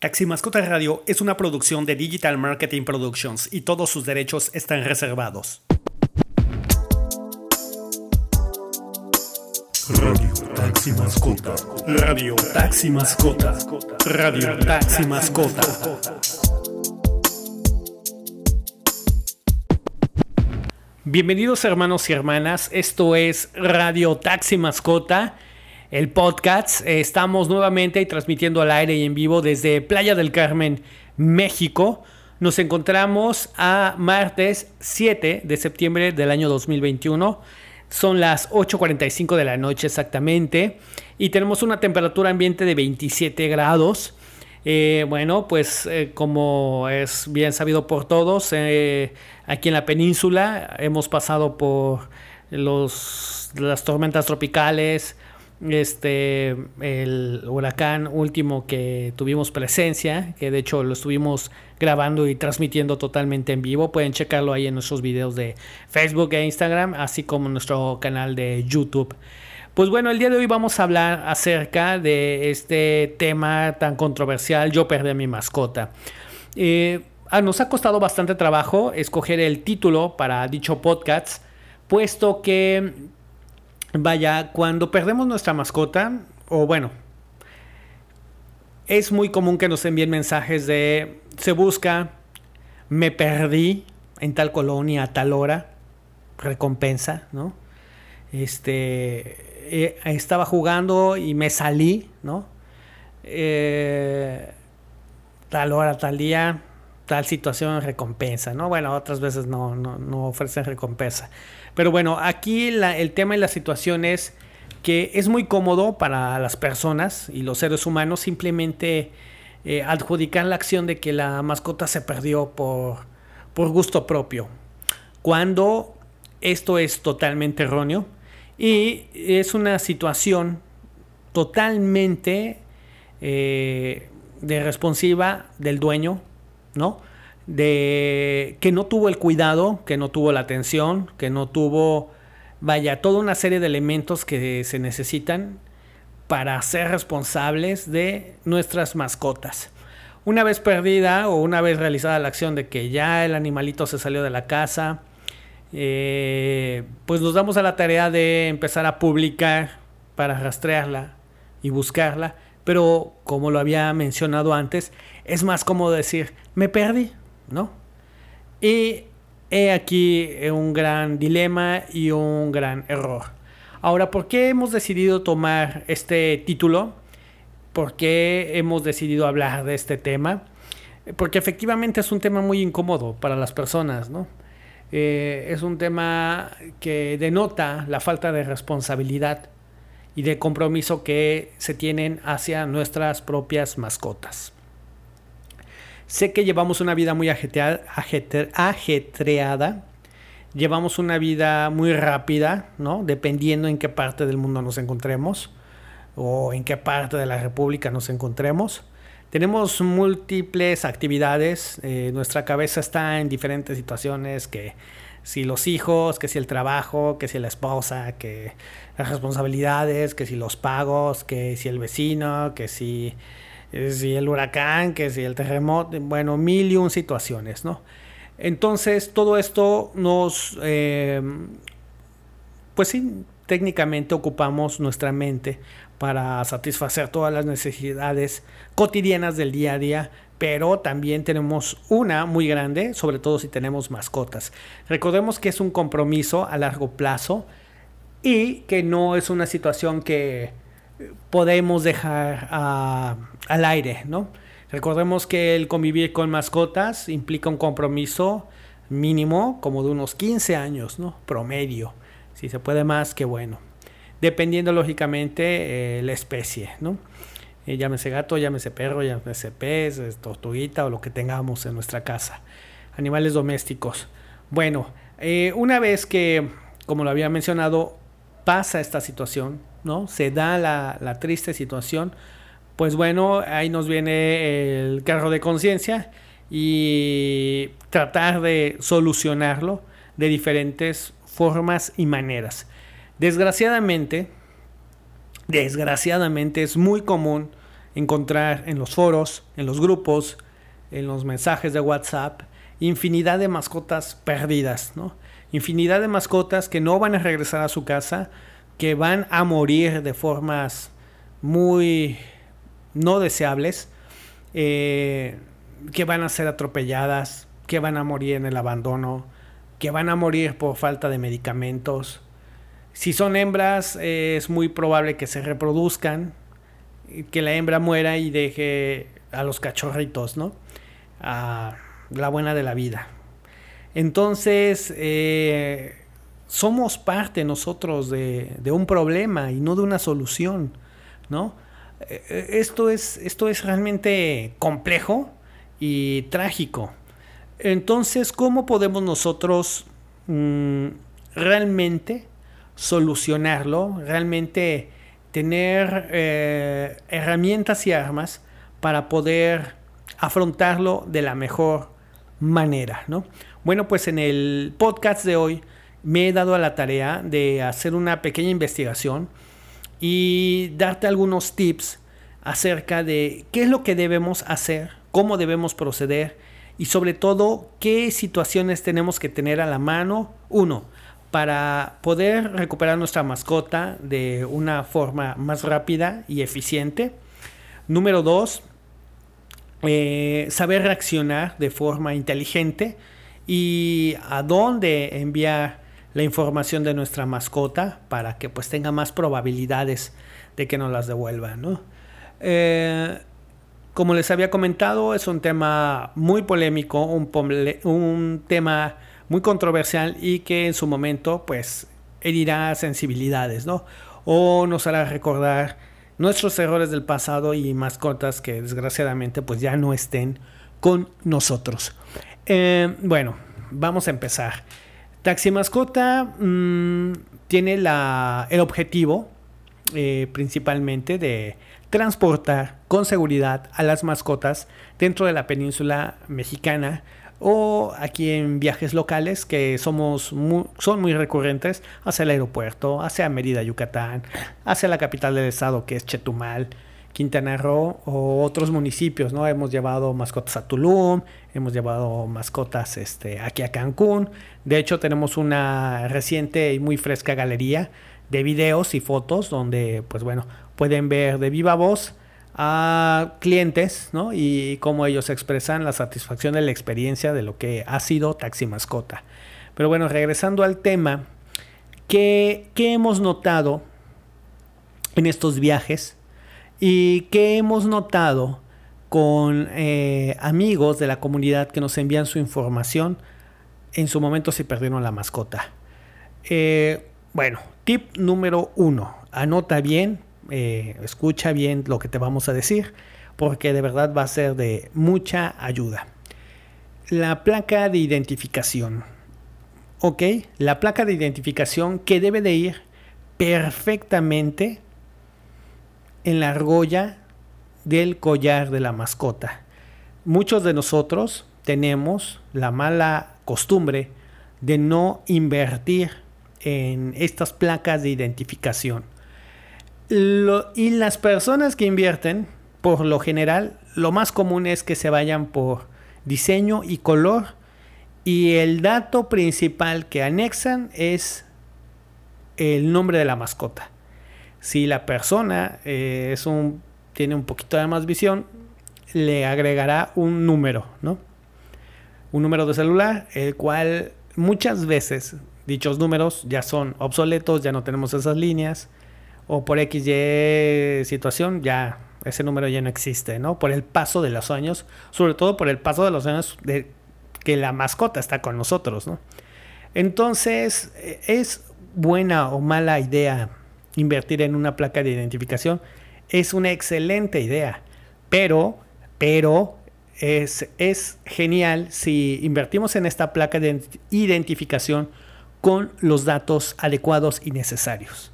Taxi Mascota Radio es una producción de Digital Marketing Productions y todos sus derechos están reservados. Radio Taxi Mascota. Radio Taxi Mascota. Radio Taxi Mascota. Bienvenidos hermanos y hermanas, esto es Radio Taxi Mascota el podcast. Estamos nuevamente transmitiendo al aire y en vivo desde Playa del Carmen, México. Nos encontramos a martes 7 de septiembre del año 2021. Son las 8.45 de la noche exactamente. Y tenemos una temperatura ambiente de 27 grados. Eh, bueno, pues eh, como es bien sabido por todos, eh, aquí en la península hemos pasado por los, las tormentas tropicales, este el huracán último que tuvimos presencia, que de hecho lo estuvimos grabando y transmitiendo totalmente en vivo. Pueden checarlo ahí en nuestros videos de Facebook e Instagram, así como en nuestro canal de YouTube. Pues bueno, el día de hoy vamos a hablar acerca de este tema tan controversial, yo perdí a mi mascota. Eh, ah, nos ha costado bastante trabajo escoger el título para dicho podcast, puesto que Vaya, cuando perdemos nuestra mascota, o bueno, es muy común que nos envíen mensajes de se busca, me perdí en tal colonia a tal hora, recompensa, ¿no? Este, eh, estaba jugando y me salí, ¿no? Eh, tal hora, tal día, tal situación, recompensa, ¿no? Bueno, otras veces no, no, no ofrecen recompensa. Pero bueno, aquí el tema y la situación es que es muy cómodo para las personas y los seres humanos simplemente eh, adjudicar la acción de que la mascota se perdió por, por gusto propio. Cuando esto es totalmente erróneo y es una situación totalmente eh, de responsiva del dueño, ¿no? De que no tuvo el cuidado, que no tuvo la atención, que no tuvo, vaya, toda una serie de elementos que se necesitan para ser responsables de nuestras mascotas. Una vez perdida o una vez realizada la acción de que ya el animalito se salió de la casa, eh, pues nos damos a la tarea de empezar a publicar para rastrearla y buscarla. Pero como lo había mencionado antes, es más cómodo decir, me perdí, ¿no? Y he aquí un gran dilema y un gran error. Ahora, ¿por qué hemos decidido tomar este título? ¿Por qué hemos decidido hablar de este tema? Porque efectivamente es un tema muy incómodo para las personas, ¿no? Eh, es un tema que denota la falta de responsabilidad y de compromiso que se tienen hacia nuestras propias mascotas. Sé que llevamos una vida muy ajetreada, llevamos una vida muy rápida, ¿no? Dependiendo en qué parte del mundo nos encontremos o en qué parte de la República nos encontremos. Tenemos múltiples actividades, eh, nuestra cabeza está en diferentes situaciones, que si los hijos, que si el trabajo, que si la esposa, que las responsabilidades, que si los pagos, que si el vecino, que si que si el huracán, que si el terremoto, bueno, mil y un situaciones, ¿no? Entonces, todo esto nos, eh, pues sí, técnicamente ocupamos nuestra mente para satisfacer todas las necesidades cotidianas del día a día, pero también tenemos una muy grande, sobre todo si tenemos mascotas. Recordemos que es un compromiso a largo plazo y que no es una situación que podemos dejar ah, al aire, ¿no? Recordemos que el convivir con mascotas implica un compromiso mínimo como de unos 15 años, ¿no? Promedio. Si se puede más, que bueno. Dependiendo lógicamente eh, la especie, ¿no? Eh, llámese gato, llámese perro, llámese pez, tortuguita o lo que tengamos en nuestra casa. Animales domésticos. Bueno, eh, una vez que, como lo había mencionado, pasa esta situación, ¿no? Se da la, triste situación, pues bueno, ahí nos viene el carro de conciencia y tratar de solucionarlo de diferentes formas y maneras. Desgraciadamente, desgraciadamente es muy común encontrar en los foros, en los grupos, en los mensajes de WhatsApp, infinidad de mascotas perdidas, ¿no? Infinidad de mascotas que no van a regresar a su casa, que van a morir de formas muy no deseables, eh, que van a ser atropelladas, que van a morir en el abandono, que van a morir por falta de medicamentos. Si son hembras, eh, es muy probable que se reproduzcan, que la hembra muera y deje a los cachorritos, ¿no? A la buena de la vida. Entonces, eh, somos parte nosotros de, un problema y no de una solución, ¿no? Eh, esto es, esto es realmente complejo y trágico. Entonces, ¿cómo podemos nosotros mm, realmente solucionarlo? Realmente tener eh, herramientas y armas para poder afrontarlo de la mejor manera, ¿no? Bueno, pues en el podcast de hoy me he dado a la tarea de hacer una pequeña investigación y darte algunos tips acerca de qué es lo que debemos hacer, cómo debemos proceder y sobre todo qué situaciones tenemos que tener a la mano. Uno, para poder recuperar nuestra mascota de una forma más rápida y eficiente. Número dos, eh, saber reaccionar de forma inteligente y a dónde enviar la información de nuestra mascota para que pues tenga más probabilidades de que nos las devuelva, ¿no? Eh, como les había comentado, es un tema muy polémico, un, un, tema muy controversial y que en su momento pues herirá sensibilidades, ¿no? O nos hará recordar nuestros errores del pasado y mascotas que desgraciadamente pues ya no estén con nosotros. Eh, bueno, vamos a empezar. Taxi Mascota mmm, tiene el objetivo eh, principalmente de transportar con seguridad a las mascotas dentro de la península mexicana o aquí en viajes locales que somos son muy recurrentes hacia el aeropuerto, hacia Mérida, Yucatán, hacia la capital del estado que es Chetumal, Quintana Roo o otros municipios, ¿no? Hemos llevado mascotas a Tulum, hemos llevado mascotas este, aquí a Cancún. De hecho, tenemos una reciente y muy fresca galería de videos y fotos donde, pues bueno, pueden ver de viva voz a clientes, ¿no? Y cómo ellos expresan la satisfacción de la experiencia de lo que ha sido Taxi Mascota. Pero bueno, regresando al tema, ¿qué, qué hemos notado en estos viajes? ¿Y qué hemos notado con eh, amigos de la comunidad que nos envían su información en su momento si perdieron la mascota? Eh, bueno, tip número uno, anota bien, eh, escucha bien lo que te vamos a decir, porque de verdad va a ser de mucha ayuda. La placa de identificación. ¿Ok? La placa de identificación que debe de ir perfectamente en la argolla del collar de la mascota. Muchos de nosotros tenemos la mala costumbre de no invertir en estas placas de identificación y las personas que invierten, por lo general, lo más común es que se vayan por diseño y color. Y el dato principal que anexan es el nombre de la mascota. Si la persona eh, es un, tiene un poquito de más visión, le agregará un número, ¿no? Un número de celular, el cual muchas veces dichos números ya son obsoletos, ya no tenemos esas líneas o por XY situación, ya ese número ya no existe, ¿no? Por el paso de los años, sobre todo por el paso de los años de que la mascota está con nosotros, ¿no? Entonces, ¿es buena o mala idea invertir en una placa de identificación? Es una excelente idea, pero, pero es, es genial si invertimos en esta placa de identificación con los datos adecuados y necesarios.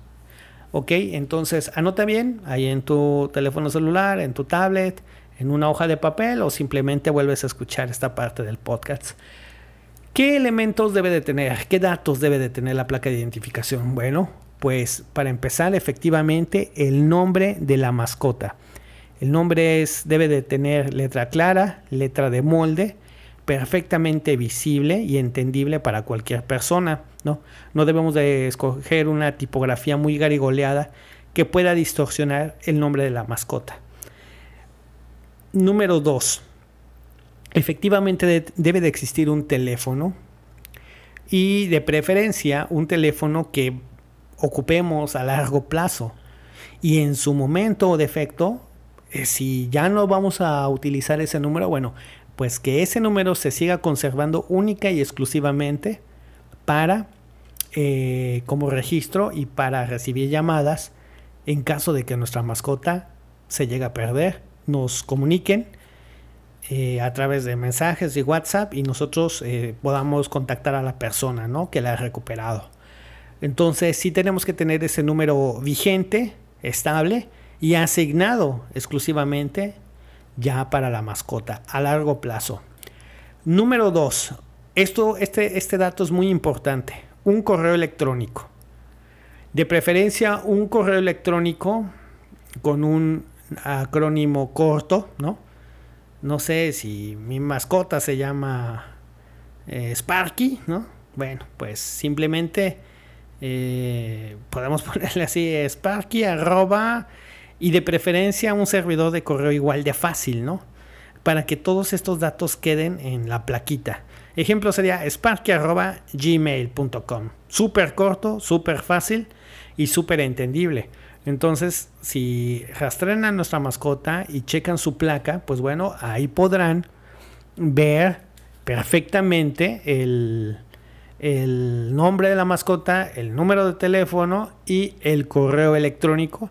Ok, entonces anota bien ahí en tu teléfono celular, en tu tablet, en una hoja de papel o simplemente vuelves a escuchar esta parte del podcast. ¿Qué elementos debe de tener? ¿Qué datos debe de tener la placa de identificación? Bueno, pues para empezar efectivamente el nombre de la mascota. El nombre es, debe de tener letra clara, letra de molde, perfectamente visible y entendible para cualquier persona. ¿no? no debemos de escoger una tipografía muy garigoleada que pueda distorsionar el nombre de la mascota. Número 2. Efectivamente debe de existir un teléfono y de preferencia un teléfono que ocupemos a largo plazo y en su momento o defecto eh, si ya no vamos a utilizar ese número, bueno, pues que ese número se siga conservando única y exclusivamente para eh, como registro y para recibir llamadas en caso de que nuestra mascota se llegue a perder, nos comuniquen eh, a través de mensajes de WhatsApp y nosotros podamos contactar a la persona ¿no? que la ha recuperado. Entonces sí tenemos que tener ese número vigente, estable, y asignado exclusivamente ya para la mascota a largo plazo. Número 2. Esto, este, este dato es muy importante. Un correo electrónico. De preferencia un correo electrónico con un acrónimo corto, ¿no? No sé si mi mascota se llama eh, Sparky, ¿no? Bueno, pues simplemente eh, podemos ponerle así Sparky arroba y de preferencia un servidor de correo igual de fácil, ¿no? Para que todos estos datos queden en la plaquita. Ejemplo sería sparky.gmail.com. Súper corto, súper fácil y súper entendible. Entonces, si rastrean a nuestra mascota y checan su placa, pues bueno, ahí podrán ver perfectamente el, el nombre de la mascota, el número de teléfono y el correo electrónico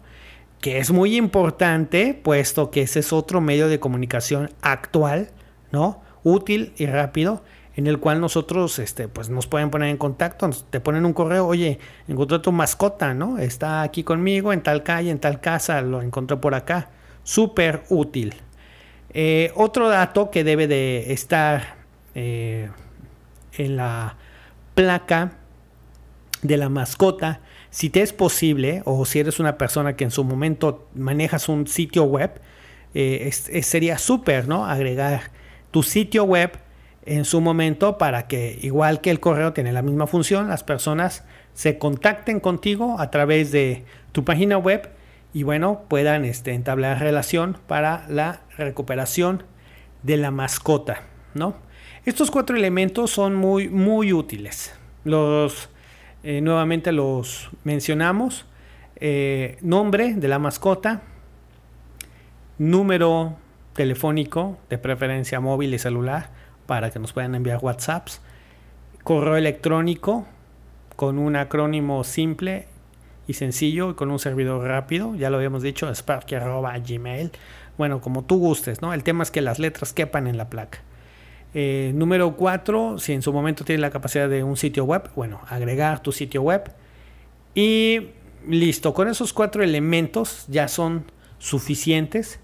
que es muy importante, puesto que ese es otro medio de comunicación actual, ¿no? Útil y rápido, en el cual nosotros, este, pues nos pueden poner en contacto, te ponen un correo, oye, encontré tu mascota, ¿no? Está aquí conmigo, en tal calle, en tal casa, lo encontré por acá. Súper útil. Eh, otro dato que debe de estar eh, en la placa de la mascota si te es posible o si eres una persona que en su momento manejas un sitio web, eh, sería súper, ¿no? Agregar tu sitio web en su momento para que, igual que el correo tiene la misma función, las personas se contacten contigo a través de tu página web y bueno, puedan este, entablar relación para la recuperación de la mascota, ¿no? Estos cuatro elementos son muy, muy útiles. Los eh, nuevamente los mencionamos. Eh, nombre de la mascota, número telefónico, de preferencia móvil y celular, para que nos puedan enviar WhatsApps, correo electrónico con un acrónimo simple y sencillo y con un servidor rápido, ya lo habíamos dicho, sparky.gmail. Bueno, como tú gustes, ¿no? El tema es que las letras quepan en la placa. Eh, número 4, si en su momento tiene la capacidad de un sitio web, bueno, agregar tu sitio web. Y listo, con esos cuatro elementos ya son suficientes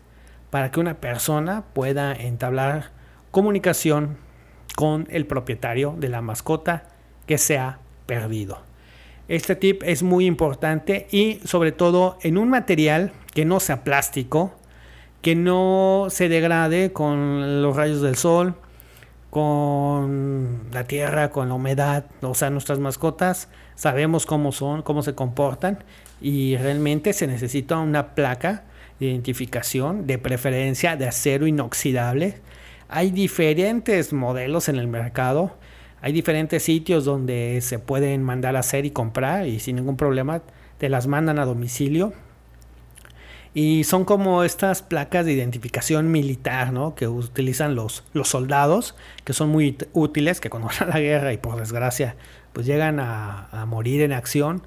para que una persona pueda entablar comunicación con el propietario de la mascota que se ha perdido. Este tip es muy importante y sobre todo en un material que no sea plástico, que no se degrade con los rayos del sol, con la tierra, con la humedad, o sea, nuestras mascotas sabemos cómo son, cómo se comportan y realmente se necesita una placa de identificación, de preferencia de acero inoxidable. Hay diferentes modelos en el mercado, hay diferentes sitios donde se pueden mandar a hacer y comprar y sin ningún problema te las mandan a domicilio y son como estas placas de identificación militar, ¿no? Que utilizan los, los soldados, que son muy útiles, que cuando van a la guerra y por desgracia, pues llegan a, morir en acción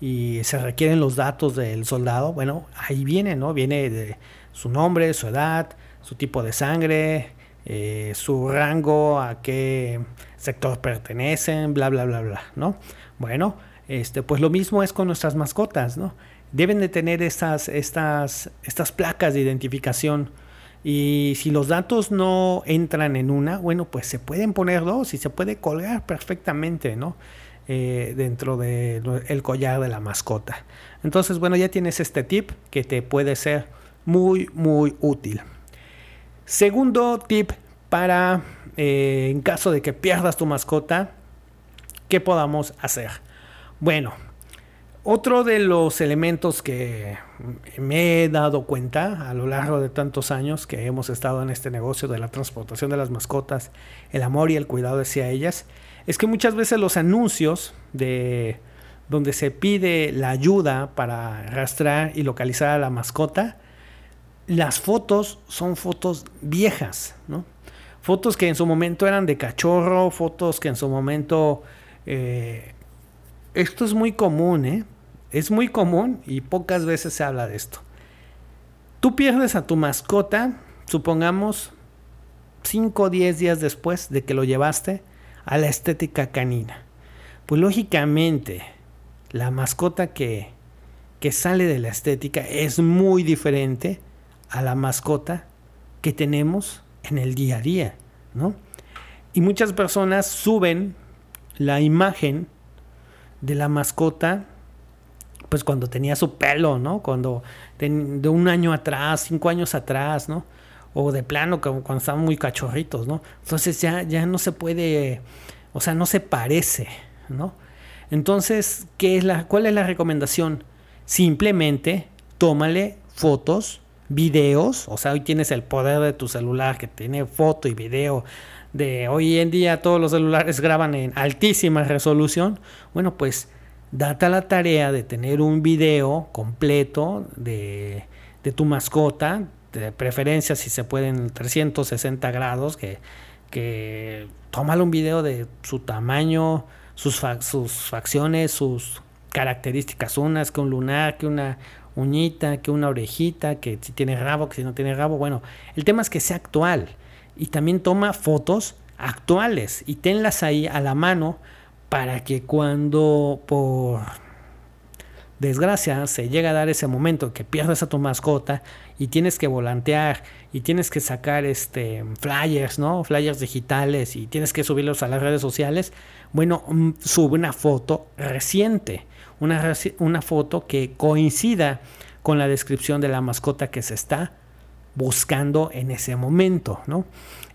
y se requieren los datos del soldado. Bueno, ahí viene, ¿no? Viene de su nombre, su edad, su tipo de sangre, eh, su rango, a qué sector pertenecen, bla, bla, bla, bla, ¿no? Bueno, este, pues lo mismo es con nuestras mascotas, ¿no? Deben de tener estas, estas, estas placas de identificación. Y si los datos no entran en una, bueno, pues se pueden poner dos y se puede colgar perfectamente, ¿no? Eh, dentro del collar de la mascota. Entonces, bueno, ya tienes este tip que te puede ser muy, muy útil. Segundo tip para, eh, en caso de que pierdas tu mascota, ¿qué podamos hacer? Bueno, otro de los elementos que me he dado cuenta a lo largo de tantos años que hemos estado en este negocio de la transportación de las mascotas, el amor y el cuidado hacia ellas, es que muchas veces los anuncios de donde se pide la ayuda para rastrear y localizar a la mascota, las fotos son fotos viejas, ¿no? Fotos que en su momento eran de cachorro, fotos que en su momento... Eh, esto es muy común, ¿eh? Es muy común y pocas veces se habla de esto. Tú pierdes a tu mascota, supongamos, 5 o 10 días después de que lo llevaste a la estética canina. Pues lógicamente, la mascota que, que sale de la estética es muy diferente a la mascota que tenemos en el día a día, ¿no? Y muchas personas suben la imagen de la mascota, pues cuando tenía su pelo, ¿no? Cuando de, un año atrás, cinco años atrás, ¿no? O de plano, cuando estaban muy cachorritos, ¿no? Entonces ya, ya no se puede, o sea, no se parece, ¿no? Entonces, ¿qué es la, ¿cuál es la recomendación? Simplemente tómale fotos videos, o sea, hoy tienes el poder de tu celular que tiene foto y video de hoy en día todos los celulares graban en altísima resolución, bueno, pues date la tarea de tener un video completo de, de tu mascota, de preferencia si se puede en 360 grados, que, que tómale un video de su tamaño, sus, sus facciones, sus características, unas que un lunar, que una uñita, que una orejita, que si tiene rabo, que si no tiene rabo. Bueno, el tema es que sea actual y también toma fotos actuales y tenlas ahí a la mano para que cuando por desgracia se llega a dar ese momento que pierdes a tu mascota y tienes que volantear y tienes que sacar este flyers, ¿no? Flyers digitales y tienes que subirlos a las redes sociales, bueno, mm, sube una foto reciente una, una foto que coincida con la descripción de la mascota que se está buscando en ese momento, ¿no?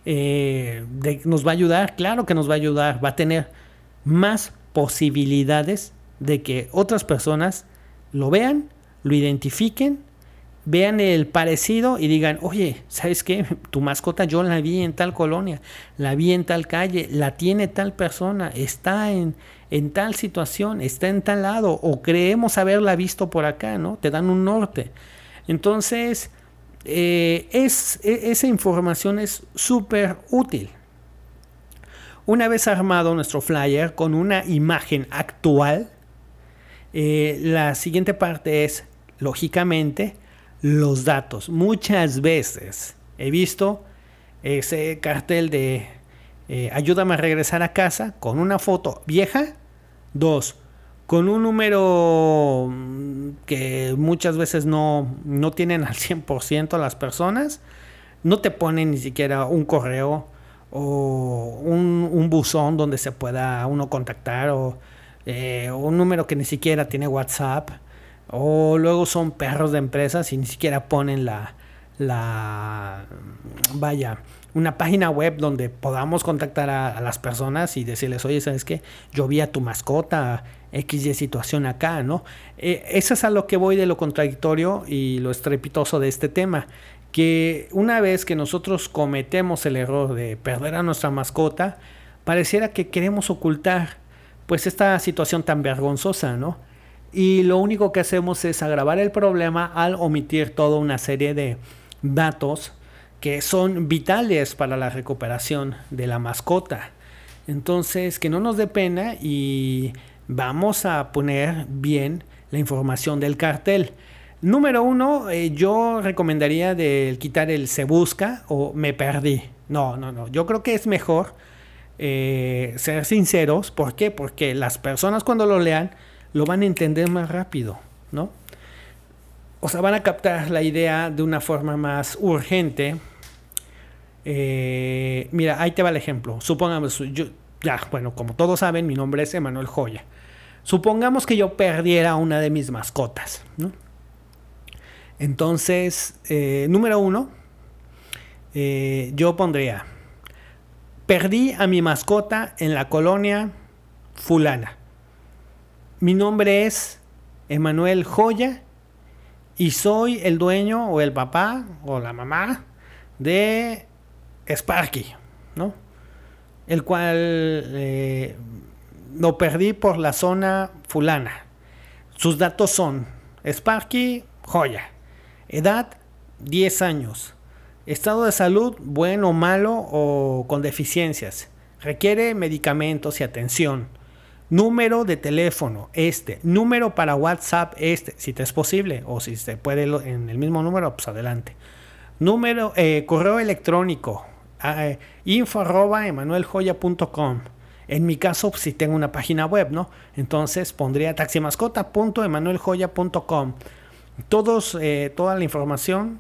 Eh, ¿Nos va a ayudar? Claro que nos va a ayudar, va a tener más posibilidades de que otras personas lo vean, lo identifiquen vean el parecido y digan, oye, ¿sabes qué? Tu mascota yo la vi en tal colonia, la vi en tal calle, la tiene tal persona, está en, en tal situación, está en tal lado, o creemos haberla visto por acá, ¿no? Te dan un norte. Entonces, eh, es, e, esa información es súper útil. Una vez armado nuestro flyer con una imagen actual, eh, la siguiente parte es, lógicamente, los datos. Muchas veces he visto ese cartel de eh, ayúdame a regresar a casa con una foto vieja. Dos, con un número mm, que muchas veces no, no tienen al 100% las personas. No te ponen ni siquiera un correo o un, buzón donde se pueda uno contactar o eh, un número que ni siquiera tiene WhatsApp. O luego son perros de empresas y ni siquiera ponen la, la vaya, una página web donde podamos contactar a, las personas y decirles, oye, ¿sabes qué? Yo vi a tu mascota, X situación acá, ¿no? Eh, eso es a lo que voy de lo contradictorio y lo estrepitoso de este tema. Que una vez que nosotros cometemos el error de perder a nuestra mascota, pareciera que queremos ocultar pues esta situación tan vergonzosa, ¿no? y lo único que hacemos es agravar el problema al omitir toda una serie de datos que son vitales para la recuperación de la mascota. Entonces, que no nos dé pena y vamos a poner bien la información del cartel. Número uno, eh, yo recomendaría de quitar el se busca o me perdí. No, no, no. Yo creo que es mejor eh, ser sinceros. ¿Por qué? Porque las personas cuando lo lean lo van a entender más rápido, ¿no? O sea, van a captar la idea de una forma más urgente. Eh, mira, ahí te va el ejemplo. Supongamos, yo, ya, bueno, como todos saben, mi nombre es Emanuel Joya. Supongamos que yo perdiera una de mis mascotas, ¿no? Entonces, eh, número uno, eh, yo pondría, perdí a mi mascota en la colonia fulana. Mi nombre es Emanuel Joya y soy el dueño o el papá o la mamá de Sparky, ¿no? El cual eh, lo perdí por la zona fulana. Sus datos son Sparky Joya, edad 10 años, estado de salud bueno, o malo o con deficiencias, requiere medicamentos y atención Número de teléfono, este. Número para WhatsApp, este. Si te es posible. O si se puede en el mismo número, pues adelante. Número, eh, correo electrónico. Eh, arroba emanueljoya.com. En mi caso, pues, si tengo una página web, ¿no? Entonces pondría taximascota.emanueljoya.com. Todos, eh, toda la información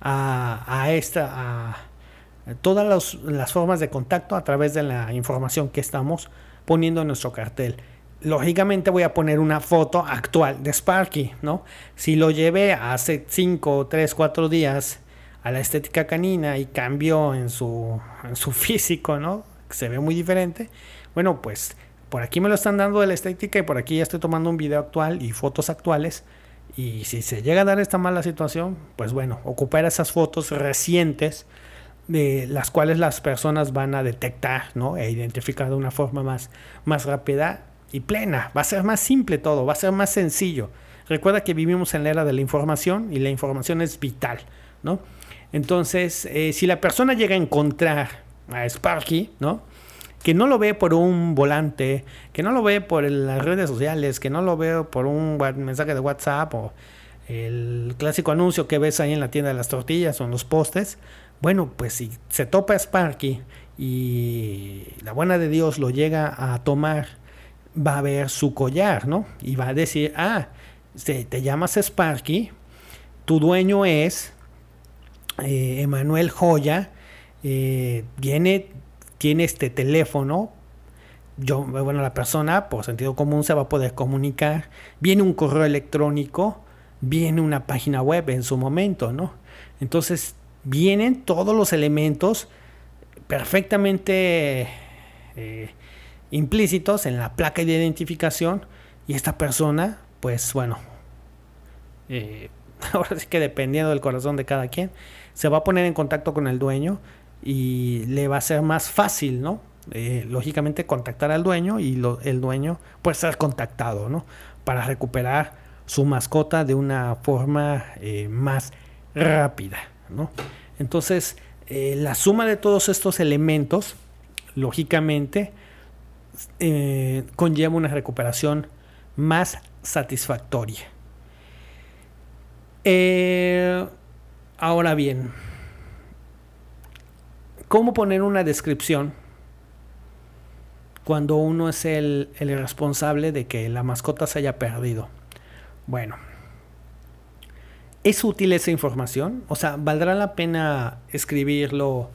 a, esta, a, todas las formas de contacto a través de la información que estamos poniendo en nuestro cartel. Lógicamente voy a poner una foto actual de Sparky, ¿no? Si lo llevé hace 5, 3, 4 días a la estética canina y cambió en su, en su físico, ¿no? Se ve muy diferente. Bueno, pues por aquí me lo están dando de la estética y por aquí ya estoy tomando un video actual y fotos actuales. Y si se llega a dar esta mala situación, pues bueno, ocupar esas fotos recientes de las cuales las personas van a detectar ¿no? e identificar de una forma más, más rápida y plena. Va a ser más simple todo, va a ser más sencillo. Recuerda que vivimos en la era de la información y la información es vital. ¿no? Entonces, eh, si la persona llega a encontrar a Sparky, ¿no? Que no lo ve por un volante, que no lo ve por las redes sociales, que no lo ve por un mensaje de WhatsApp o el clásico anuncio que ves ahí en la tienda de las tortillas o en los postes, bueno, pues si se topa Sparky y la buena de Dios lo llega a tomar, va a ver su collar, ¿no? Y va a decir, ah, te llamas Sparky, tu dueño es eh, Emanuel Joya, eh, viene, tiene este teléfono, yo, bueno, la persona por sentido común se va a poder comunicar, viene un correo electrónico, viene una página web en su momento, ¿no? Entonces vienen todos los elementos perfectamente eh, implícitos en la placa de identificación y esta persona, pues bueno, eh, ahora sí que dependiendo del corazón de cada quien, se va a poner en contacto con el dueño y le va a ser más fácil, ¿no? Eh, lógicamente contactar al dueño y el dueño puede ser contactado, ¿no? Para recuperar su mascota de una forma más rápida. Entonces, eh, la suma de todos estos elementos, lógicamente, eh, conlleva una recuperación más satisfactoria. Eh, ahora bien, ¿cómo poner una descripción cuando uno es el, responsable de que la mascota se haya perdido? Bueno, ¿Es útil esa información? O sea, ¿valdrá la pena escribirlo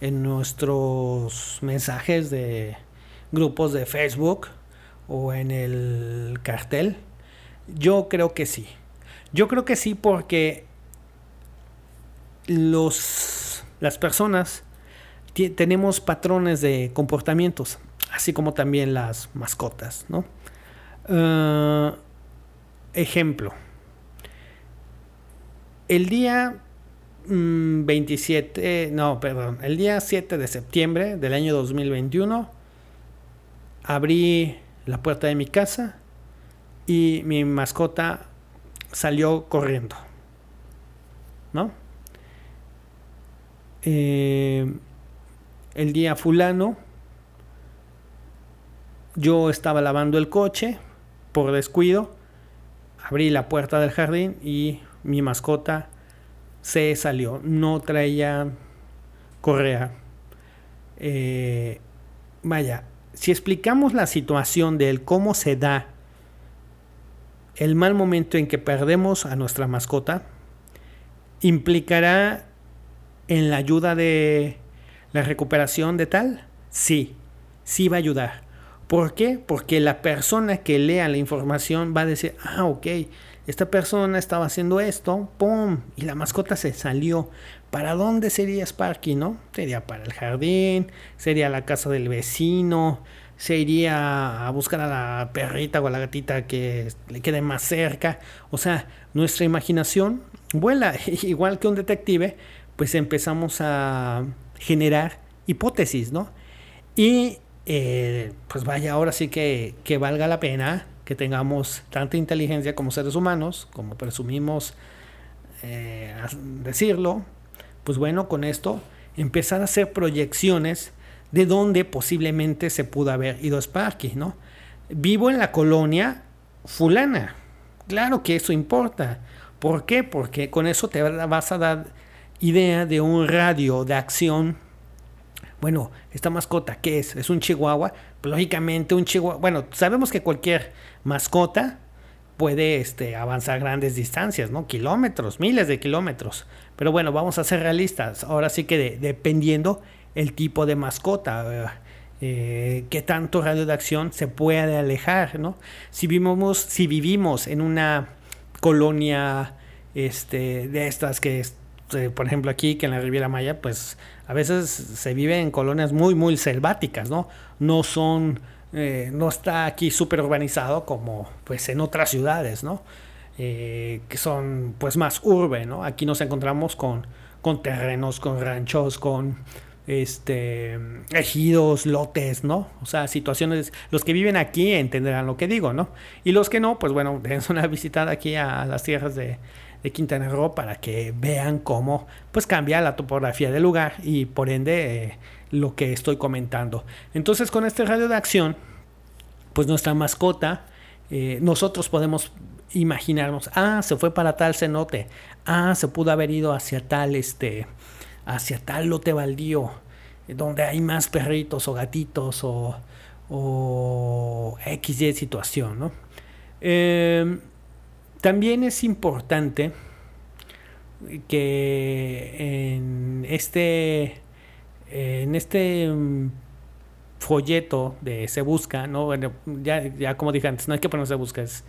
en nuestros mensajes de grupos de Facebook o en el cartel? Yo creo que sí. Yo creo que sí porque los, las personas tenemos patrones de comportamientos, así como también las mascotas, ¿no? Ah, ejemplo el día 27, mm, no, perdón, el día 7 de septiembre del año 2021 abrí la puerta de mi casa y mi mascota salió corriendo. ¿No? Eh, el día fulano yo estaba lavando el coche por descuido, abrí la puerta del jardín y mi mascota se salió, no traía correa. Eh, vaya, si explicamos la situación de cómo se da el mal momento en que perdemos a nuestra mascota, implicará en la ayuda de la recuperación de tal? Sí, sí va a ayudar. ¿Por qué? Porque la persona que lea la información va a decir, ah, ok, esta persona estaba haciendo esto, ¡pum! Y la mascota se salió. ¿Para dónde sería Sparky, no? Sería para el jardín, sería la casa del vecino, se iría a buscar a la perrita o a la gatita que le quede más cerca. O sea, nuestra imaginación vuela. Igual que un detective, pues empezamos a generar hipótesis, ¿no? Y eh, pues vaya, ahora sí que, que valga la pena que tengamos tanta inteligencia como seres humanos, como presumimos eh, decirlo, pues bueno, con esto empezar a hacer proyecciones de dónde posiblemente se pudo haber ido Sparky, ¿no? Vivo en la colonia fulana. Claro que eso importa. ¿Por qué? Porque con eso te vas a dar idea de un radio de acción. Bueno, esta mascota, ¿qué es? ¿Es un chihuahua? Pues, lógicamente un chihuahua... Bueno, sabemos que cualquier mascota puede este, avanzar grandes distancias, ¿no? Kilómetros, miles de kilómetros. Pero bueno, vamos a ser realistas. Ahora sí que dependiendo el tipo de mascota, eh, qué tanto radio de acción se puede alejar, ¿no? Si vivimos, si vivimos en una colonia este, de estas que, este, por ejemplo aquí, que en la Riviera Maya, pues a veces se vive en colonias muy, muy selváticas, ¿no? No son, eh, no está aquí súper urbanizado como pues en otras ciudades, ¿no? Eh, que son pues más urbe, ¿no? Aquí nos encontramos con, con terrenos, con ranchos, con este, ejidos, lotes, ¿no? O sea, situaciones, los que viven aquí entenderán lo que digo, ¿no? Y los que no, pues bueno, dense una visitada aquí a las tierras de, de Quintana Roo para que vean cómo pues cambia la topografía del lugar y por ende eh, lo que estoy comentando. Entonces con este radio de acción, pues nuestra mascota, eh, nosotros podemos imaginarnos, ah, se fue para tal cenote, ah, se pudo haber ido hacia tal este hacia tal lote baldío, donde hay más perritos o gatitos o, o XY situación, ¿no? Eh, también es importante que en este, en este mm, folleto de se busca, ¿no? ya, ya como dije antes, no hay que poner se busca, es,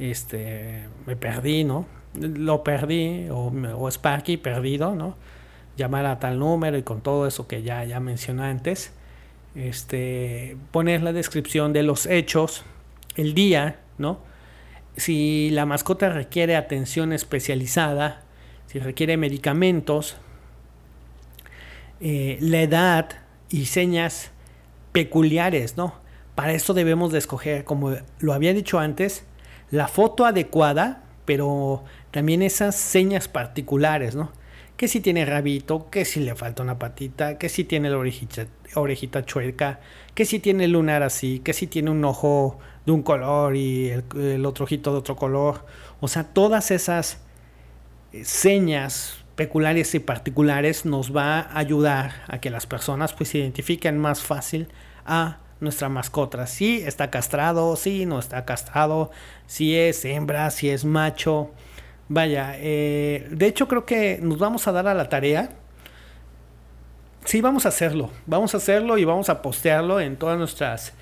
este, me perdí, ¿no? Lo perdí, o, o Sparky perdido, ¿no? llamar a tal número y con todo eso que ya, ya mencioné antes, este, poner la descripción de los hechos, el día, ¿no? Si la mascota requiere atención especializada, si requiere medicamentos, eh, la edad y señas peculiares, ¿no? Para esto debemos de escoger, como lo había dicho antes, la foto adecuada, pero también esas señas particulares, ¿no? que si tiene rabito, que si le falta una patita, que si tiene la orejita, orejita chueca, que si tiene lunar así, que si tiene un ojo de un color y el, otro ojito de otro color. O sea, todas esas señas peculiares y particulares nos va a ayudar a que las personas pues identifiquen más fácil a nuestra mascota. Si está castrado, si no está castrado, si es hembra, si es macho. Vaya, eh, de hecho creo que nos vamos a dar a la tarea. Sí, vamos a hacerlo. Vamos a hacerlo y vamos a postearlo en todas nuestras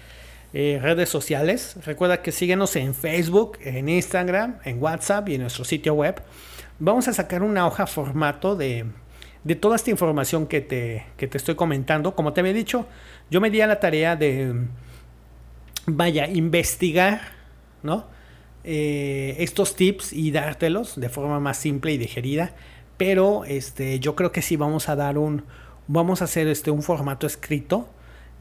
eh, redes sociales. Recuerda que síguenos en Facebook, en Instagram, en WhatsApp y en nuestro sitio web. Vamos a sacar una hoja formato de, de toda esta información que te, que te estoy comentando. Como te había dicho, yo me di a la tarea de, vaya, investigar, ¿no? Eh, estos tips y dártelos de forma más simple y digerida. Pero este, yo creo que sí vamos a dar un. Vamos a hacer este, un formato escrito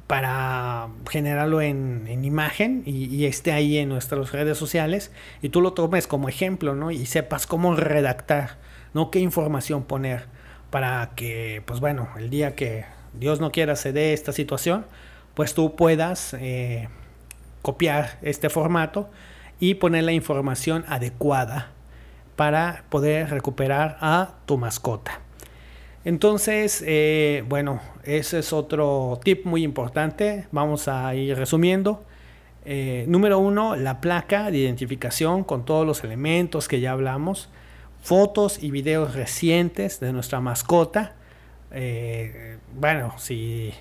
para generarlo en, imagen y, esté ahí en nuestras redes sociales y tú lo tomes como ejemplo, ¿no? Y sepas cómo redactar, ¿no? Qué información poner para que, pues bueno, el día que Dios no quiera se dé esta situación, pues tú puedas eh, copiar este formato y poner la información adecuada para poder recuperar a tu mascota. Entonces, eh, bueno, ese es otro tip muy importante. Vamos a ir resumiendo. Eh, número uno, la placa de identificación con todos los elementos que ya hablamos. Fotos y videos recientes de nuestra mascota. Eh, bueno, si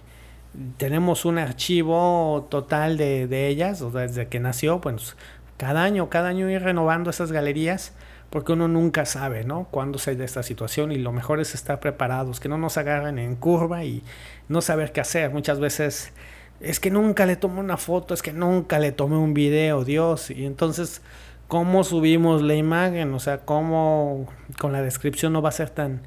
tenemos un archivo total de, de ellas, o desde que nació, pues Cada año, cada año ir renovando esas galerías porque uno nunca sabe, ¿no? Cuándo se de esta situación y lo mejor es estar preparados, que no nos agarren en curva y no saber qué hacer. Muchas veces es que nunca le tomé una foto, es que nunca le tomé un video, Dios. Y entonces, ¿cómo subimos la imagen? O sea, ¿cómo con la descripción no va a ser tan,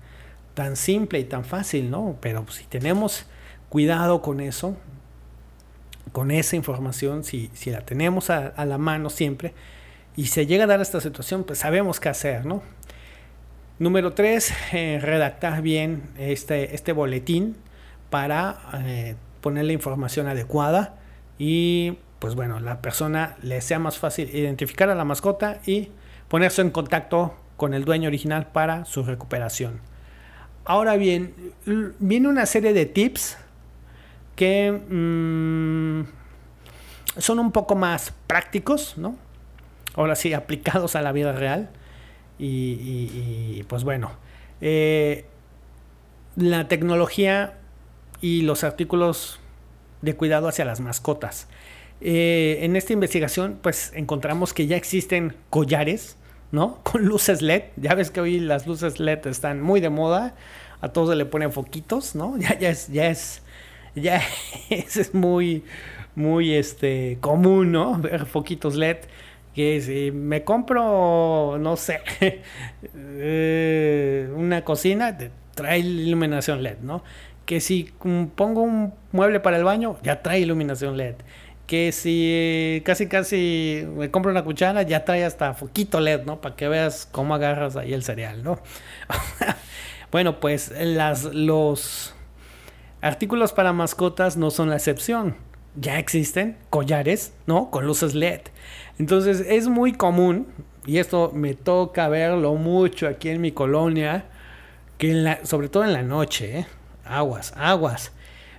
tan simple y tan fácil, ¿no? Pero si tenemos cuidado con eso, con esa información, si, si la tenemos a la mano siempre, y se llega a dar esta situación, pues sabemos qué hacer, ¿no? Número tres, eh, redactar bien este, este boletín para eh, poner la información adecuada y pues bueno, la persona le sea más fácil identificar a la mascota y ponerse en contacto con el dueño original para su recuperación. Ahora bien, viene una serie de tips que mmm, son un poco más prácticos, ¿no? Ahora sí, aplicados a la vida real. Y, pues bueno, eh, la tecnología y los artículos de cuidado hacia las mascotas. Eh, en esta investigación, pues encontramos que ya existen collares, ¿no? Con luces LED. Ya ves que hoy las luces LED están muy de moda. A todos se le ponen foquitos, ¿no? Ya, ya es, ya es, ya es, muy, muy este, común, ¿no? Ver foquitos LED que si me compro, no sé, eh, una cocina, trae iluminación LED, ¿no? Que si pongo un mueble para el baño, ya trae iluminación LED. Que si casi casi me compro una cuchara, ya trae hasta foquito LED, ¿no? Para que veas cómo agarras ahí el cereal, ¿no? bueno, pues las, los artículos para mascotas no son la excepción. Ya existen collares, ¿no? Con luces LED entonces es muy común, y esto me toca verlo mucho aquí en mi colonia, que sobre todo en la noche, ¿eh? aguas, aguas.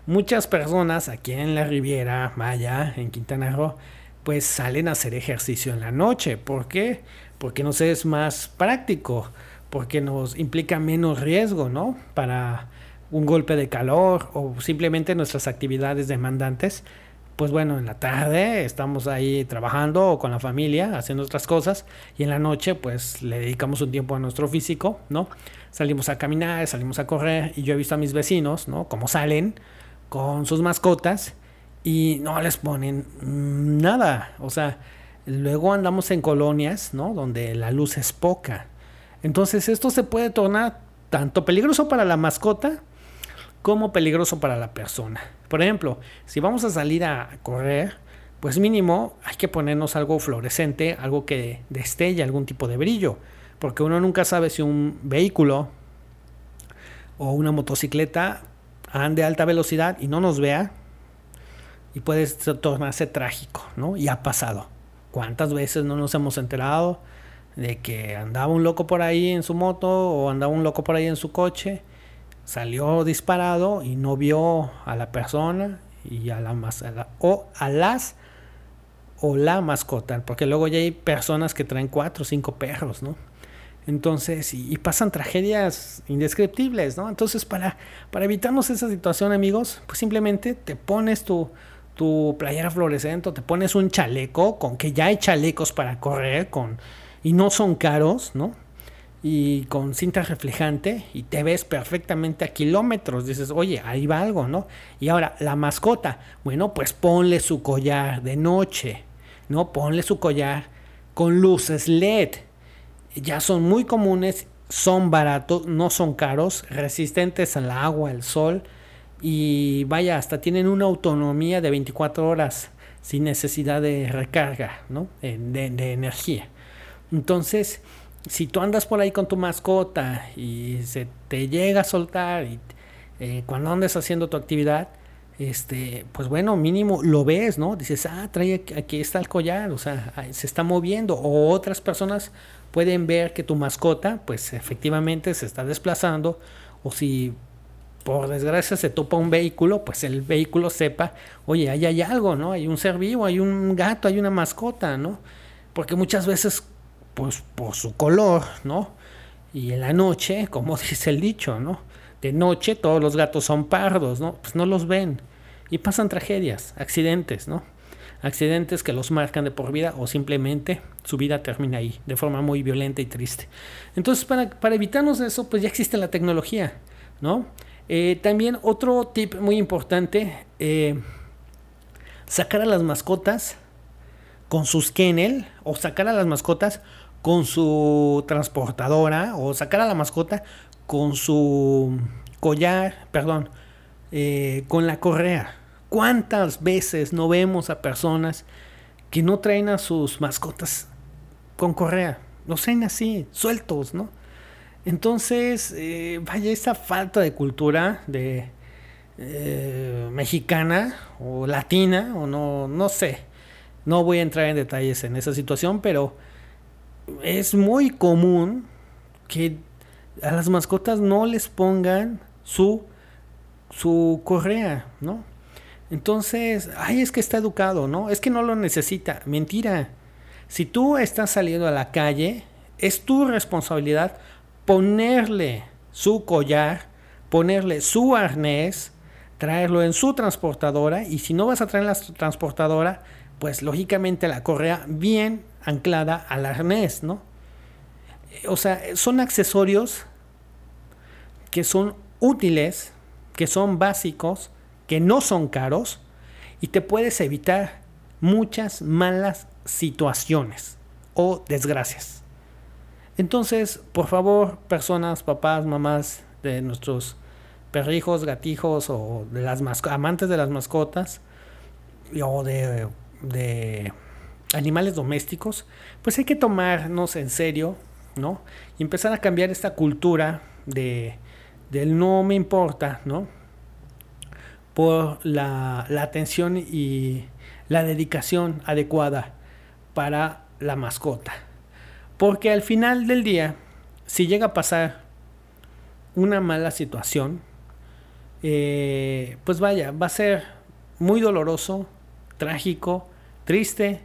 Muchas personas aquí en la Riviera Maya, en Quintana Roo, pues salen a hacer ejercicio en la noche. ¿Por qué? Porque nos es más práctico, porque nos implica menos riesgo, ¿no? Para un golpe de calor o simplemente nuestras actividades demandantes pues bueno, en la tarde estamos ahí trabajando con la familia, haciendo otras cosas, y en la noche pues le dedicamos un tiempo a nuestro físico, ¿no? Salimos a caminar, salimos a correr, y yo he visto a mis vecinos, ¿no? Como salen con sus mascotas y no les ponen nada, o sea, luego andamos en colonias, ¿no? Donde la luz es poca. Entonces esto se puede tornar tanto peligroso para la mascota como peligroso para la persona. Por ejemplo, si vamos a salir a correr, pues mínimo hay que ponernos algo fluorescente, algo que destelle algún tipo de brillo, porque uno nunca sabe si un vehículo o una motocicleta ande a alta velocidad y no nos vea y puede tornarse trágico, ¿no? Y ha pasado. ¿Cuántas veces no nos hemos enterado de que andaba un loco por ahí en su moto o andaba un loco por ahí en su coche salió disparado y no vio a la persona y a la, o a las o la mascota, porque luego ya hay personas que traen cuatro o cinco perros, ¿no? Entonces, y, pasan tragedias indescriptibles, ¿no? Entonces, para, para evitarnos esa situación, amigos, pues simplemente te pones tu, tu playera fluorescente, te pones un chaleco, con que ya hay chalecos para correr, con, y no son caros, ¿no? Y con cinta reflejante y te ves perfectamente a kilómetros. Dices, oye, ahí va algo, ¿no? Y ahora, la mascota, bueno, pues ponle su collar de noche, ¿no? Ponle su collar con luces LED. Ya son muy comunes, son baratos, no son caros, resistentes al agua, al sol y vaya, hasta tienen una autonomía de 24 horas sin necesidad de recarga, ¿no? de, de energía. Entonces, si tú andas por ahí con tu mascota y se te llega a soltar y eh, cuando andes haciendo tu actividad, este, pues bueno, mínimo lo ves, ¿no? Dices, ah, trae aquí está el collar, o sea, se está moviendo. O otras personas pueden ver que tu mascota, pues efectivamente se está desplazando. O si por desgracia se topa un vehículo, pues el vehículo sepa, oye, ahí hay algo, ¿no? Hay un ser vivo, hay un gato, hay una mascota, ¿no? Porque muchas veces pues por su color, ¿no? Y en la noche, como dice el dicho, ¿no? De noche todos los gatos son pardos, ¿no? Pues no los ven. Y pasan tragedias, accidentes, ¿no? accidentes que los marcan de por vida o simplemente su vida termina ahí de forma muy violenta y triste. Entonces, para, para evitarnos eso, pues ya existe la tecnología, ¿no? Eh, también otro tip muy importante, eh, sacar a las mascotas con sus kennel o sacar a las mascotas con su transportadora o sacar a la mascota con su collar, perdón, eh, con la correa. ¿Cuántas veces no vemos a personas que no traen a sus mascotas con correa? Los traen así, sueltos, ¿no? Entonces, eh, vaya, esa falta de cultura de eh, mexicana o latina, o no, no sé. No voy a entrar en detalles en esa situación, pero es muy común que a las mascotas no les pongan su, su correa, ¿no? Entonces, ay, es que está educado, ¿no? Es que no lo necesita. Mentira. Si tú estás saliendo a la calle, es tu responsabilidad ponerle su collar, ponerle su arnés, traerlo en su transportadora y si no vas a traer la transportadora, pues lógicamente la correa bien anclada al arnés, ¿no? O sea, son accesorios que son útiles, que son básicos, que no son caros y te puedes evitar muchas malas situaciones o desgracias. Entonces, por favor, personas, papás, mamás de nuestros perrijos, gatijos o de las amantes de las mascotas o de, de animales domésticos, pues hay que tomarnos en serio, ¿no? Y empezar a cambiar esta cultura de del no me importa, ¿no? Por la, atención y la dedicación adecuada para la mascota. Porque al final del día, si llega a pasar una mala situación, eh, pues vaya, va a ser muy doloroso, trágico, triste,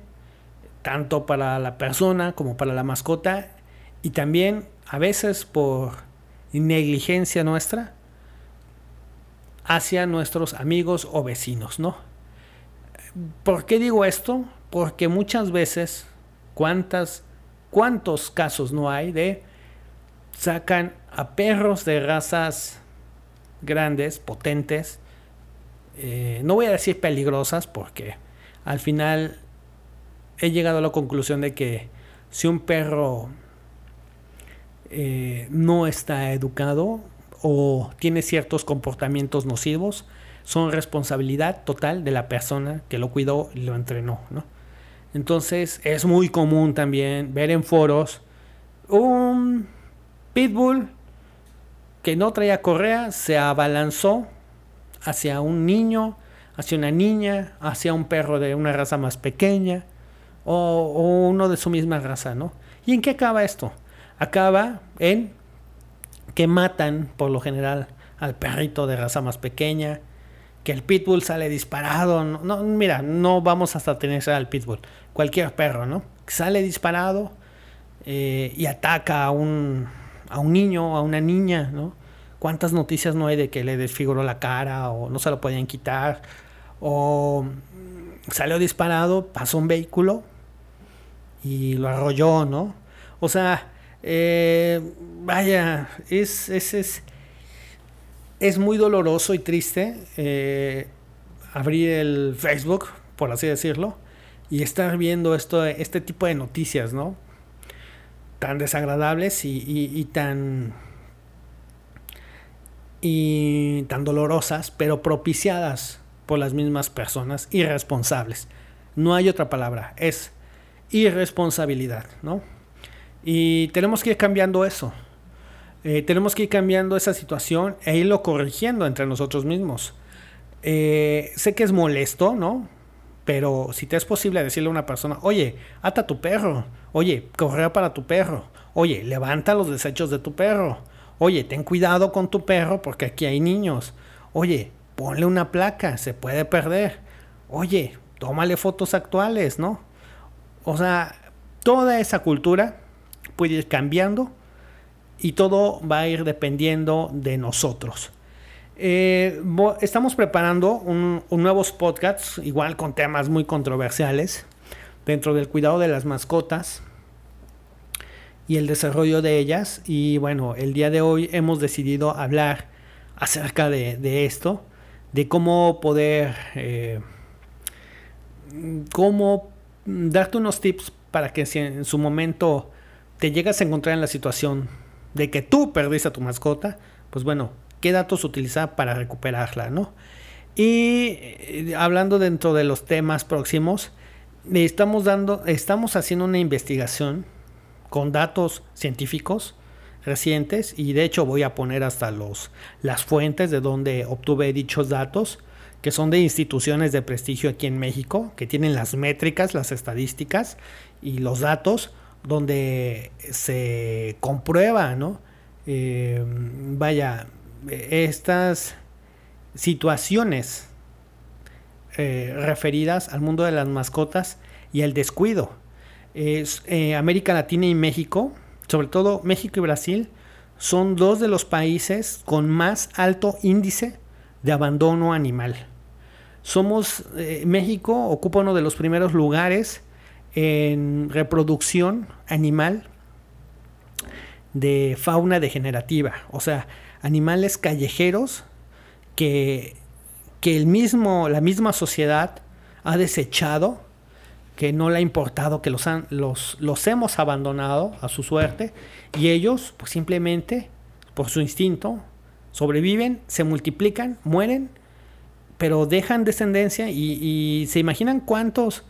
tanto para la persona como para la mascota y también a veces por negligencia nuestra hacia nuestros amigos o vecinos, ¿no? ¿Por qué digo esto? Porque muchas veces, ¿cuántas, ¿cuántos casos no hay de sacan a perros de razas grandes, potentes, eh, no voy a decir peligrosas porque al final he llegado a la conclusión de que si un perro eh, no está educado o tiene ciertos comportamientos nocivos, son responsabilidad total de la persona que lo cuidó y lo entrenó, ¿no? Entonces es muy común también ver en foros un pitbull que no traía correa se abalanzó hacia un niño, hacia una niña, hacia un perro de una raza más pequeña o, uno de su misma raza, ¿no? ¿Y en qué acaba esto? acaba en que matan por lo general al perrito de raza más pequeña, que el pitbull sale disparado, no, mira, no vamos hasta tener al pitbull, cualquier perro, ¿no? Sale disparado eh, y ataca a un, a un niño, a una niña, ¿no? ¿Cuántas noticias no hay de que le desfiguró la cara o no se lo podían quitar? O salió disparado, pasó un vehículo y lo arrolló, ¿no? O sea, eh, vaya, es, es, es, muy doloroso y triste eh, abrir el Facebook, por así decirlo, y estar viendo esto, este tipo de noticias, ¿no? Tan desagradables y, tan y tan dolorosas, pero propiciadas por las mismas personas irresponsables. No hay otra palabra, es irresponsabilidad, ¿no? Y tenemos que ir cambiando eso. Eh, tenemos que ir cambiando esa situación e irlo corrigiendo entre nosotros mismos. Eh, sé que es molesto, ¿no? Pero si te es posible decirle a una persona, oye, ata tu perro, oye, correa para tu perro, oye, levanta los desechos de tu perro, oye, ten cuidado con tu perro porque aquí hay niños, oye, ponle una placa, se puede perder, oye, tómale fotos actuales, ¿no? O sea, toda esa cultura puede ir cambiando y todo va a ir dependiendo de nosotros. Eh, estamos preparando un, nuevos podcasts, igual con temas muy controversiales, dentro del cuidado de las mascotas y el desarrollo de ellas. Y bueno, el día de hoy hemos decidido hablar acerca de, esto, de cómo poder, eh, cómo darte unos tips para que si en su momento te llegas a encontrar en la situación de que tú perdiste a tu mascota, pues bueno, qué datos utilizar para recuperarla, ¿no? Y eh, hablando dentro de los temas próximos, estamos dando, estamos haciendo una investigación con datos científicos recientes y de hecho voy a poner hasta los las fuentes de donde obtuve dichos datos que son de instituciones de prestigio aquí en México, que tienen las métricas, las estadísticas y los datos donde se comprueba, ¿no? Eh, vaya, estas situaciones eh, referidas al mundo de las mascotas y al descuido. Es, eh, América Latina y México, sobre todo México y Brasil, son dos de los países con más alto índice de abandono animal. Somos, México ocupa uno de los primeros lugares en reproducción animal de fauna degenerativa, o sea, animales callejeros que, que el mismo, la misma sociedad ha desechado, que no le ha importado, que los, los, los hemos abandonado a su suerte y ellos pues simplemente por su instinto sobreviven, se multiplican, mueren, pero dejan descendencia y, se imaginan cuántos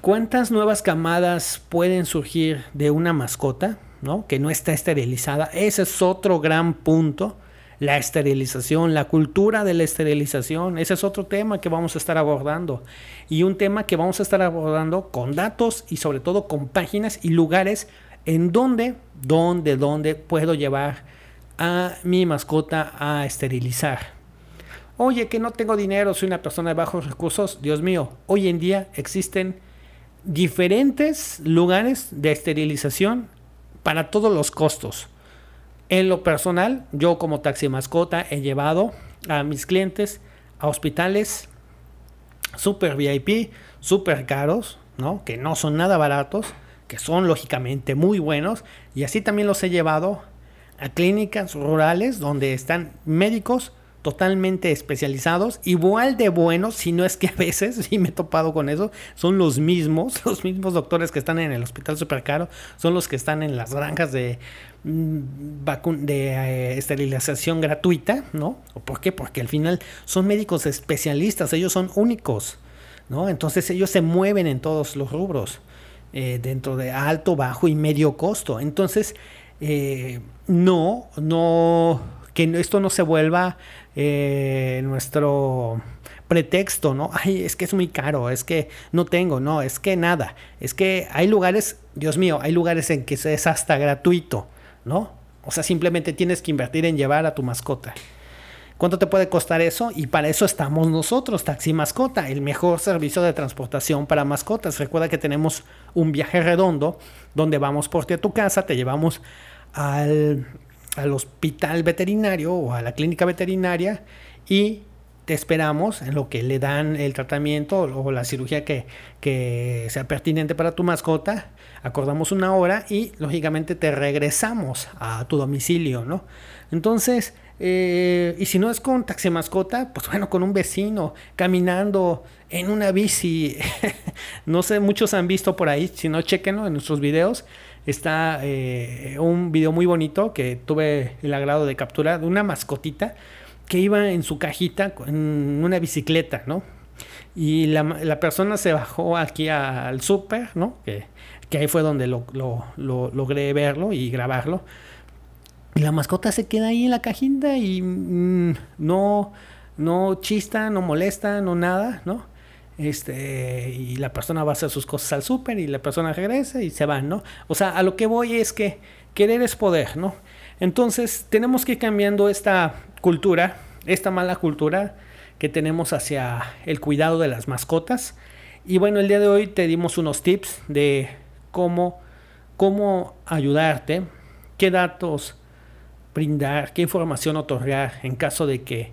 ¿Cuántas nuevas camadas pueden surgir de una mascota ¿no? que no está esterilizada? Ese es otro gran punto. La esterilización, la cultura de la esterilización, ese es otro tema que vamos a estar abordando. Y un tema que vamos a estar abordando con datos y sobre todo con páginas y lugares en donde, donde, donde puedo llevar a mi mascota a esterilizar. Oye, que no tengo dinero, soy una persona de bajos recursos. Dios mío, hoy en día existen diferentes lugares de esterilización para todos los costos. En lo personal, yo como taxi mascota he llevado a mis clientes a hospitales super VIP, super caros, ¿no? que no son nada baratos, que son lógicamente muy buenos, y así también los he llevado a clínicas rurales donde están médicos totalmente especializados, igual de buenos, si no es que a veces, sí me he topado con eso, son los mismos, los mismos doctores que están en el hospital super caro, son los que están en las granjas de, mm, de eh, esterilización gratuita, ¿no? ¿Por qué? Porque al final son médicos especialistas, ellos son únicos, ¿no? Entonces ellos se mueven en todos los rubros, eh, dentro de alto, bajo y medio costo. Entonces, eh, no, no, que esto no se vuelva eh, nuestro pretexto, ¿no? Ay, es que es muy caro, es que no tengo, no, es que nada, es que hay lugares, Dios mío, hay lugares en que es hasta gratuito, ¿no? O sea, simplemente tienes que invertir en llevar a tu mascota. ¿Cuánto te puede costar eso? Y para eso estamos nosotros, Taxi Mascota, el mejor servicio de transportación para mascotas. Recuerda que tenemos un viaje redondo donde vamos por ti a tu casa, te llevamos al al hospital veterinario o a la clínica veterinaria y te esperamos en lo que le dan el tratamiento o la cirugía que, que sea pertinente para tu mascota. Acordamos una hora y lógicamente te regresamos a tu domicilio, ¿no? Entonces, eh, y si no es con taxi mascota, pues bueno, con un vecino, caminando en una bici. no sé, muchos han visto por ahí, si no, chequenlo en nuestros videos está eh, un video muy bonito que tuve el agrado de capturar de una mascotita que iba en su cajita en una bicicleta, ¿no? Y la, persona se bajó aquí al súper, ¿no? Que, ahí fue donde lo, logré verlo y grabarlo. Y la mascota se queda ahí en la cajita y mm, no, no chista, no molesta, no nada, ¿no? Este, y la persona va a hacer sus cosas al súper y la persona regresa y se van, ¿no? O sea, a lo que voy es que querer es poder, ¿no? Entonces tenemos que ir cambiando esta cultura, esta mala cultura que tenemos hacia el cuidado de las mascotas. Y bueno, el día de hoy te dimos unos tips de cómo, cómo ayudarte, qué datos brindar, qué información otorgar en caso de que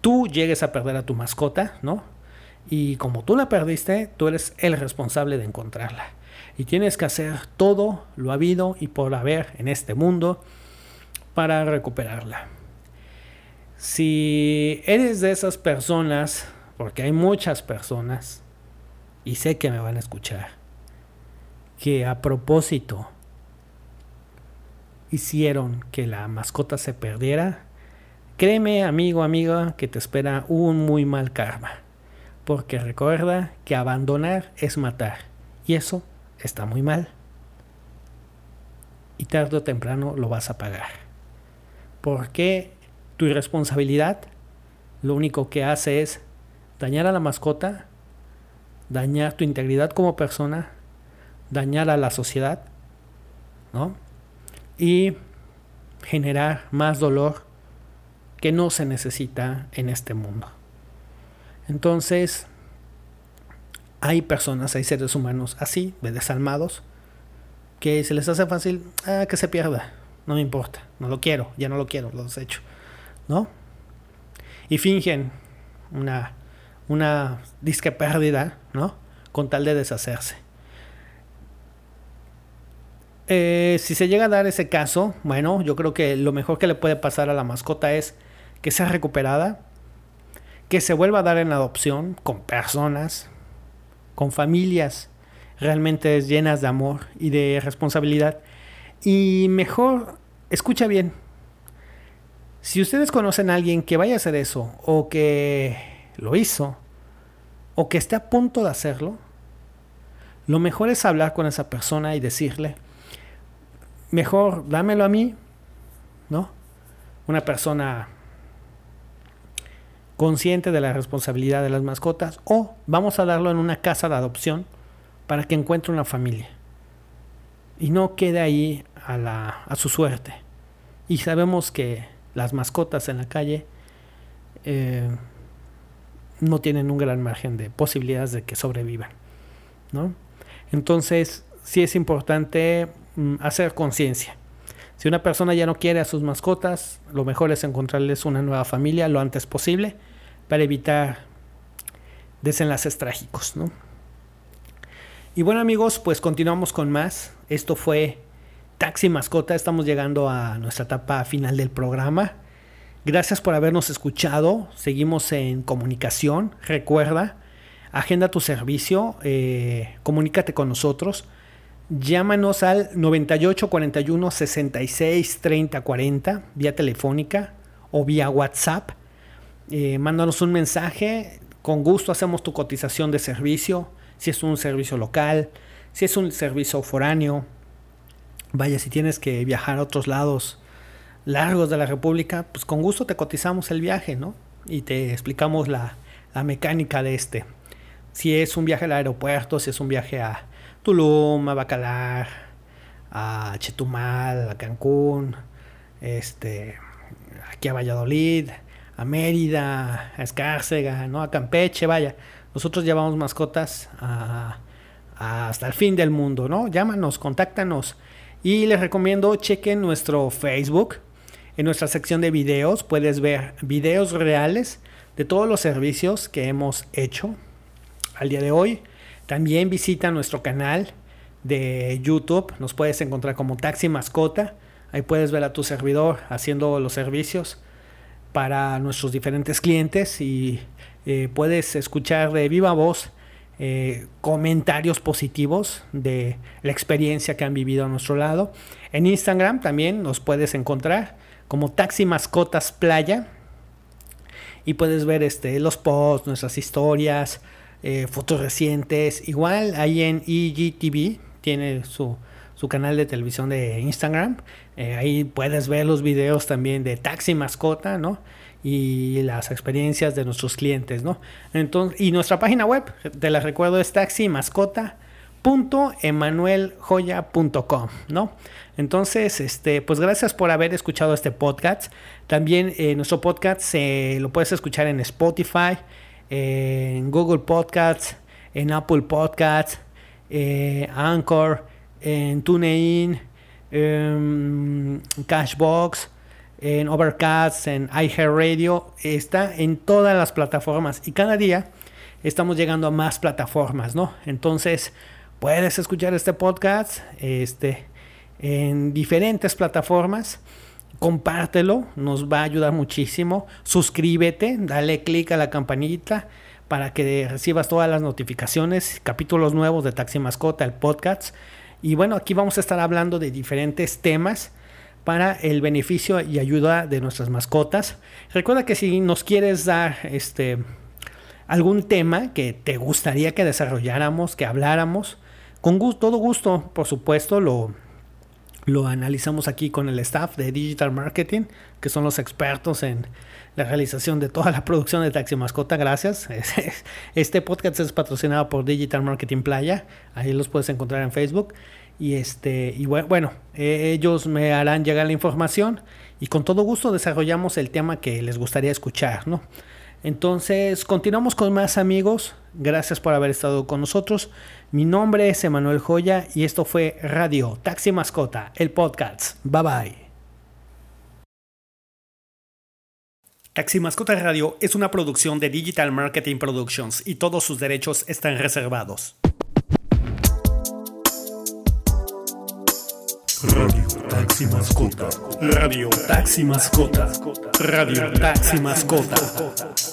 tú llegues a perder a tu mascota, ¿no? Y como tú la perdiste, tú eres el responsable de encontrarla. Y tienes que hacer todo lo habido y por haber en este mundo para recuperarla. Si eres de esas personas, porque hay muchas personas, y sé que me van a escuchar, que a propósito hicieron que la mascota se perdiera, créeme amigo, amiga, que te espera un muy mal karma. Porque recuerda que abandonar es matar. Y eso está muy mal. Y tarde o temprano lo vas a pagar. Porque tu irresponsabilidad lo único que hace es dañar a la mascota, dañar tu integridad como persona, dañar a la sociedad, ¿no? Y generar más dolor que no se necesita en este mundo. Entonces, hay personas, hay seres humanos así, de desalmados, que se les hace fácil, ah, que se pierda, no me importa, no lo quiero, ya no lo quiero, lo desecho, ¿no? Y fingen una, una disque pérdida, ¿no? Con tal de deshacerse. Eh, si se llega a dar ese caso, bueno, yo creo que lo mejor que le puede pasar a la mascota es que sea recuperada, que se vuelva a dar en adopción con personas, con familias realmente llenas de amor y de responsabilidad. Y mejor, escucha bien, si ustedes conocen a alguien que vaya a hacer eso, o que lo hizo, o que esté a punto de hacerlo, lo mejor es hablar con esa persona y decirle, mejor dámelo a mí, ¿no? Una persona consciente de la responsabilidad de las mascotas o vamos a darlo en una casa de adopción para que encuentre una familia y no quede ahí a, la, a su suerte. Y sabemos que las mascotas en la calle eh, no tienen un gran margen de posibilidades de que sobrevivan. ¿no? Entonces, sí es importante mm, hacer conciencia. Si una persona ya no quiere a sus mascotas, lo mejor es encontrarles una nueva familia lo antes posible para evitar desenlaces trágicos, ¿no? Y bueno amigos, pues continuamos con más. Esto fue Taxi Mascota. Estamos llegando a nuestra etapa final del programa. Gracias por habernos escuchado. Seguimos en comunicación. Recuerda, agenda tu servicio, eh, comunícate con nosotros. Llámanos al 98 41 66 30 40 vía telefónica o vía WhatsApp eh, mándanos un mensaje, con gusto hacemos tu cotización de servicio, si es un servicio local, si es un servicio foráneo. Vaya, si tienes que viajar a otros lados largos de la República, pues con gusto te cotizamos el viaje, ¿no? Y te explicamos la, la mecánica de este. Si es un viaje al aeropuerto, si es un viaje a Tulum, a Bacalar, a Chetumal, a Cancún, este, aquí a Valladolid, a Mérida, a Escárcega, ¿no? a Campeche, vaya. Nosotros llevamos mascotas hasta el fin del mundo, ¿no? Llámanos, contáctanos. Y les recomiendo, chequen nuestro Facebook. En nuestra sección de videos puedes ver videos reales de todos los servicios que hemos hecho al día de hoy. También visita nuestro canal de YouTube. Nos puedes encontrar como Taxi Mascota. Ahí puedes ver a tu servidor haciendo los servicios para nuestros diferentes clientes y eh, puedes escuchar de viva voz eh, comentarios positivos de la experiencia que han vivido a nuestro lado. En Instagram también nos puedes encontrar como Taxi Mascotas Playa y puedes ver este, los posts, nuestras historias, eh, fotos recientes. Igual ahí en EGTV tiene su, su canal de televisión de Instagram. Eh, ahí puedes ver los videos también de Taxi Mascota, ¿no? Y las experiencias de nuestros clientes, ¿no? Entonces, y nuestra página web, te la recuerdo, es taximascota.emanueljoya.com, ¿no? Entonces, este, pues gracias por haber escuchado este podcast. También eh, nuestro podcast se lo puedes escuchar en Spotify, en Google Podcasts, en Apple Podcasts, eh, Anchor, en TuneIn, en Cashbox, en Overcast, en iHeartRadio, está en todas las plataformas y cada día estamos llegando a más plataformas, ¿no? Entonces, puedes escuchar este podcast este, en diferentes plataformas. Compártelo, nos va a ayudar muchísimo. Suscríbete, dale click a la campanita para que recibas todas las notificaciones, capítulos nuevos de Taxi Mascota, el podcast. Y bueno, aquí vamos a estar hablando de diferentes temas para el beneficio y ayuda de nuestras mascotas. Recuerda que si nos quieres dar este algún tema que te gustaría que desarrolláramos, que habláramos, con todo gusto, por supuesto, lo, lo analizamos aquí con el staff de Digital Marketing, que son los expertos en la realización de toda la producción de Taxi Mascota. Gracias. Este podcast es patrocinado por Digital Marketing Playa. Ahí los puedes encontrar en Facebook. Y, este, y bueno, eh, ellos me harán llegar la información y con todo gusto desarrollamos el tema que les gustaría escuchar, ¿no? Entonces, continuamos con más amigos. Gracias por haber estado con nosotros. Mi nombre es Emanuel Joya y esto fue Radio Taxi Mascota, el podcast. Bye bye. Taxi Mascota Radio es una producción de Digital Marketing Productions y todos sus derechos están reservados. Radio Taxi Mascota. Radio Taxi Mascota. Radio Taxi Mascota.